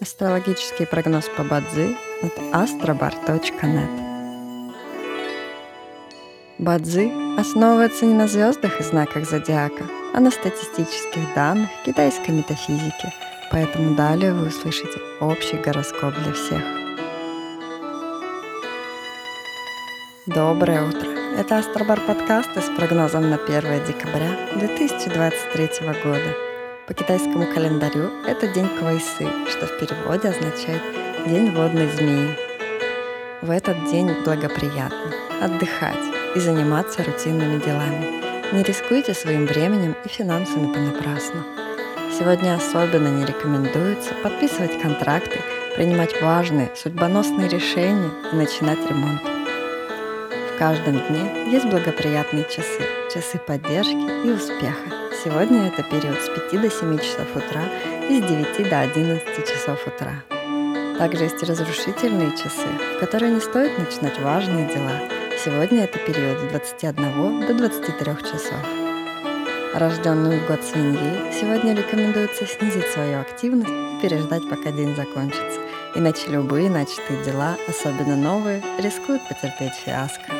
Астрологический прогноз по Бадзи от astrobar.net Бадзи основывается не на звездах и знаках зодиака, а на статистических данных китайской метафизики, поэтому далее вы услышите общий гороскоп для всех. Доброе утро! Это Астробар подкасты с прогнозом на 1 декабря 2023 года – по китайскому календарю это день Квайсы, что в переводе означает «день водной змеи». В этот день благоприятно отдыхать и заниматься рутинными делами. Не рискуйте своим временем и финансами понапрасну. Сегодня особенно не рекомендуется подписывать контракты, принимать важные, судьбоносные решения и начинать ремонт. В каждом дне есть благоприятные часы, часы поддержки и успеха. Сегодня это период с 5 до 7 часов утра и с 9 до 11 часов утра. Также есть разрушительные часы, в которые не стоит начинать важные дела. Сегодня это период с 21 до 23 часов. Рожденным в год свиньи сегодня рекомендуется снизить свою активность и переждать, пока день закончится. Иначе любые начатые дела, особенно новые, рискуют потерпеть фиаско.